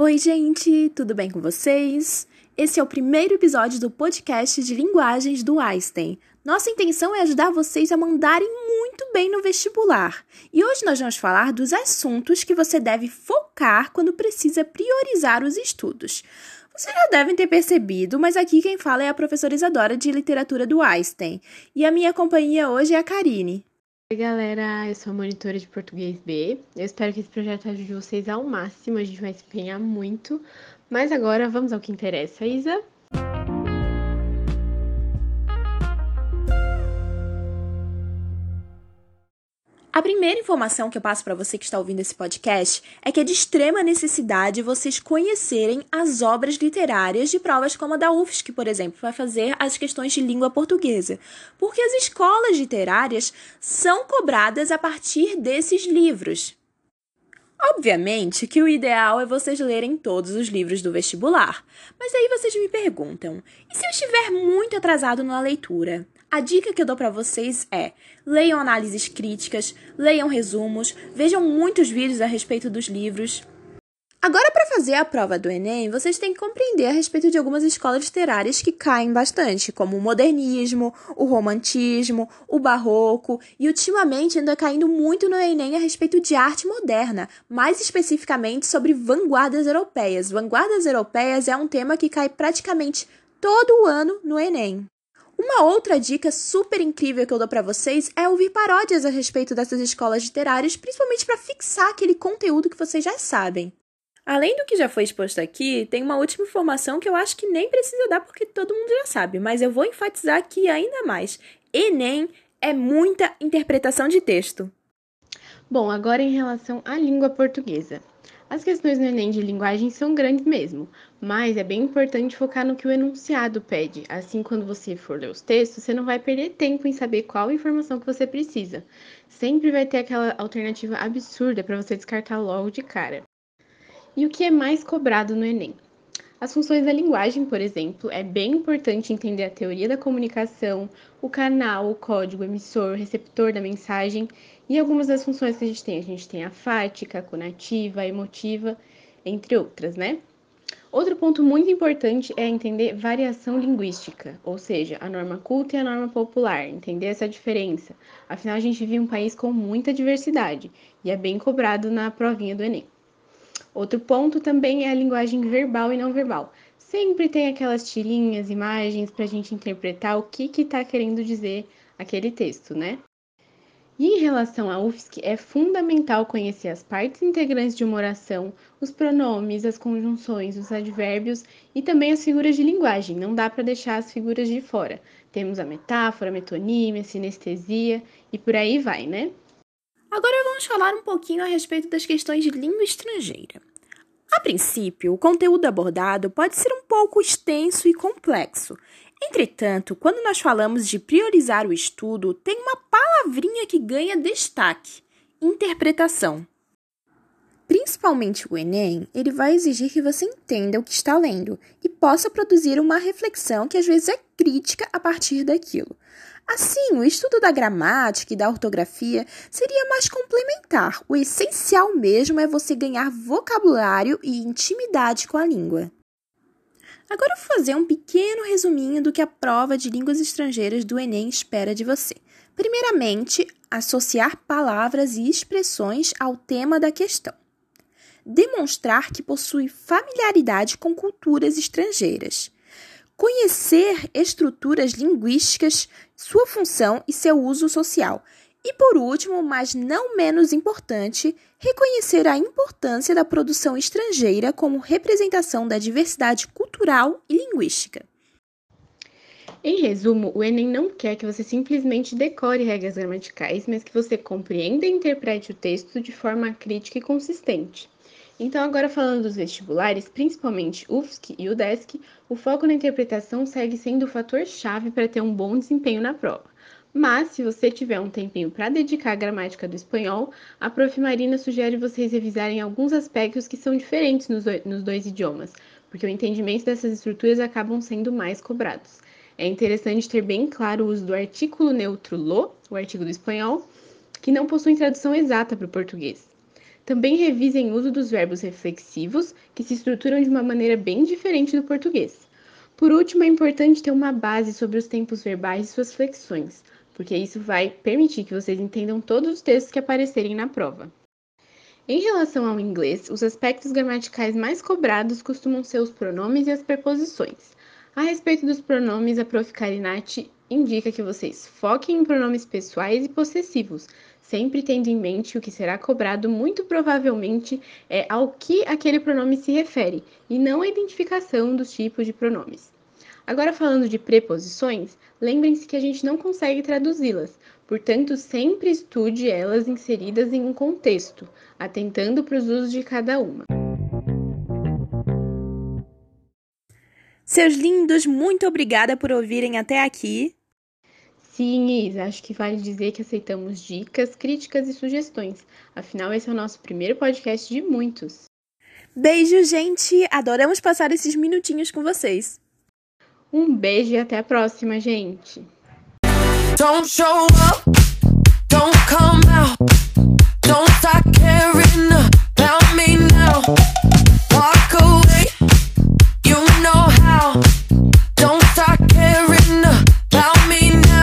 Oi, gente, tudo bem com vocês? Esse é o primeiro episódio do podcast de linguagens do Einstein. Nossa intenção é ajudar vocês a mandarem muito bem no vestibular. E hoje nós vamos falar dos assuntos que você deve focar quando precisa priorizar os estudos. Vocês já devem ter percebido, mas aqui quem fala é a professora Isadora de Literatura do Einstein. E a minha companhia hoje é a Karine. Oi, galera, eu sou a monitora de português B. Eu espero que esse projeto ajude vocês ao máximo, a gente vai se empenhar muito. Mas agora vamos ao que interessa, Isa. Primeira informação que eu passo para você que está ouvindo esse podcast é que é de extrema necessidade vocês conhecerem as obras literárias de provas como a da UFSC, por exemplo, vai fazer as questões de língua portuguesa, porque as escolas literárias são cobradas a partir desses livros. Obviamente que o ideal é vocês lerem todos os livros do vestibular, mas aí vocês me perguntam: e se eu estiver muito atrasado na leitura? A dica que eu dou para vocês é: leiam análises críticas, leiam resumos, vejam muitos vídeos a respeito dos livros. Agora, para fazer a prova do Enem, vocês têm que compreender a respeito de algumas escolas literárias que caem bastante, como o modernismo, o romantismo, o barroco, e ultimamente anda caindo muito no Enem a respeito de arte moderna, mais especificamente sobre vanguardas europeias. Vanguardas europeias é um tema que cai praticamente todo o ano no Enem. Uma outra dica super incrível que eu dou para vocês é ouvir paródias a respeito dessas escolas literárias, principalmente para fixar aquele conteúdo que vocês já sabem. Além do que já foi exposto aqui, tem uma última informação que eu acho que nem precisa dar porque todo mundo já sabe, mas eu vou enfatizar aqui ainda mais. Enem é muita interpretação de texto. Bom, agora em relação à língua portuguesa. As questões no Enem de linguagem são grandes mesmo, mas é bem importante focar no que o enunciado pede. Assim, quando você for ler os textos, você não vai perder tempo em saber qual informação que você precisa. Sempre vai ter aquela alternativa absurda para você descartar logo de cara. E o que é mais cobrado no Enem? As funções da linguagem, por exemplo, é bem importante entender a teoria da comunicação, o canal, o código emissor, receptor da mensagem e algumas das funções que a gente tem. A gente tem a fática, a conativa, a emotiva, entre outras, né? Outro ponto muito importante é entender variação linguística, ou seja, a norma culta e a norma popular, entender essa diferença. Afinal, a gente vive um país com muita diversidade e é bem cobrado na provinha do Enem. Outro ponto também é a linguagem verbal e não verbal. Sempre tem aquelas tirinhas, imagens para a gente interpretar o que está querendo dizer aquele texto, né? E em relação à UFSC, é fundamental conhecer as partes integrantes de uma oração, os pronomes, as conjunções, os advérbios e também as figuras de linguagem. Não dá para deixar as figuras de fora. Temos a metáfora, a metonímia, a sinestesia e por aí vai, né? Agora vamos falar um pouquinho a respeito das questões de língua estrangeira. A princípio, o conteúdo abordado pode ser um pouco extenso e complexo. Entretanto, quando nós falamos de priorizar o estudo, tem uma palavrinha que ganha destaque: interpretação. Principalmente o Enem, ele vai exigir que você entenda o que está lendo e possa produzir uma reflexão que às vezes é crítica a partir daquilo. Assim, o estudo da gramática e da ortografia seria mais complementar. O essencial mesmo é você ganhar vocabulário e intimidade com a língua. Agora eu vou fazer um pequeno resuminho do que a prova de línguas estrangeiras do Enem espera de você. Primeiramente, associar palavras e expressões ao tema da questão. Demonstrar que possui familiaridade com culturas estrangeiras conhecer estruturas linguísticas, sua função e seu uso social. E por último, mas não menos importante, reconhecer a importância da produção estrangeira como representação da diversidade cultural e linguística. Em resumo, o Enem não quer que você simplesmente decore regras gramaticais, mas que você compreenda e interprete o texto de forma crítica e consistente. Então, agora falando dos vestibulares, principalmente UFSC e UDESC, o foco na interpretação segue sendo o fator chave para ter um bom desempenho na prova. Mas, se você tiver um tempinho para dedicar à gramática do espanhol, a Prof. Marina sugere vocês revisarem alguns aspectos que são diferentes nos, nos dois idiomas, porque o entendimento dessas estruturas acabam sendo mais cobrados. É interessante ter bem claro o uso do artículo neutro lo, o artigo do espanhol, que não possui tradução exata para o português. Também revisem o uso dos verbos reflexivos, que se estruturam de uma maneira bem diferente do português. Por último, é importante ter uma base sobre os tempos verbais e suas flexões, porque isso vai permitir que vocês entendam todos os textos que aparecerem na prova. Em relação ao inglês, os aspectos gramaticais mais cobrados costumam ser os pronomes e as preposições. A respeito dos pronomes, a Prof. Karinati indica que vocês foquem em pronomes pessoais e possessivos, sempre tendo em mente o que será cobrado muito provavelmente é ao que aquele pronome se refere, e não a identificação dos tipos de pronomes. Agora falando de preposições, lembrem-se que a gente não consegue traduzi-las, portanto, sempre estude elas inseridas em um contexto, atentando para os usos de cada uma. Seus lindos, muito obrigada por ouvirem até aqui. Sim, Isa, acho que vale dizer que aceitamos dicas, críticas e sugestões. Afinal, esse é o nosso primeiro podcast de muitos. Beijo, gente! Adoramos passar esses minutinhos com vocês. Um beijo e até a próxima, gente. Don't show up, don't come.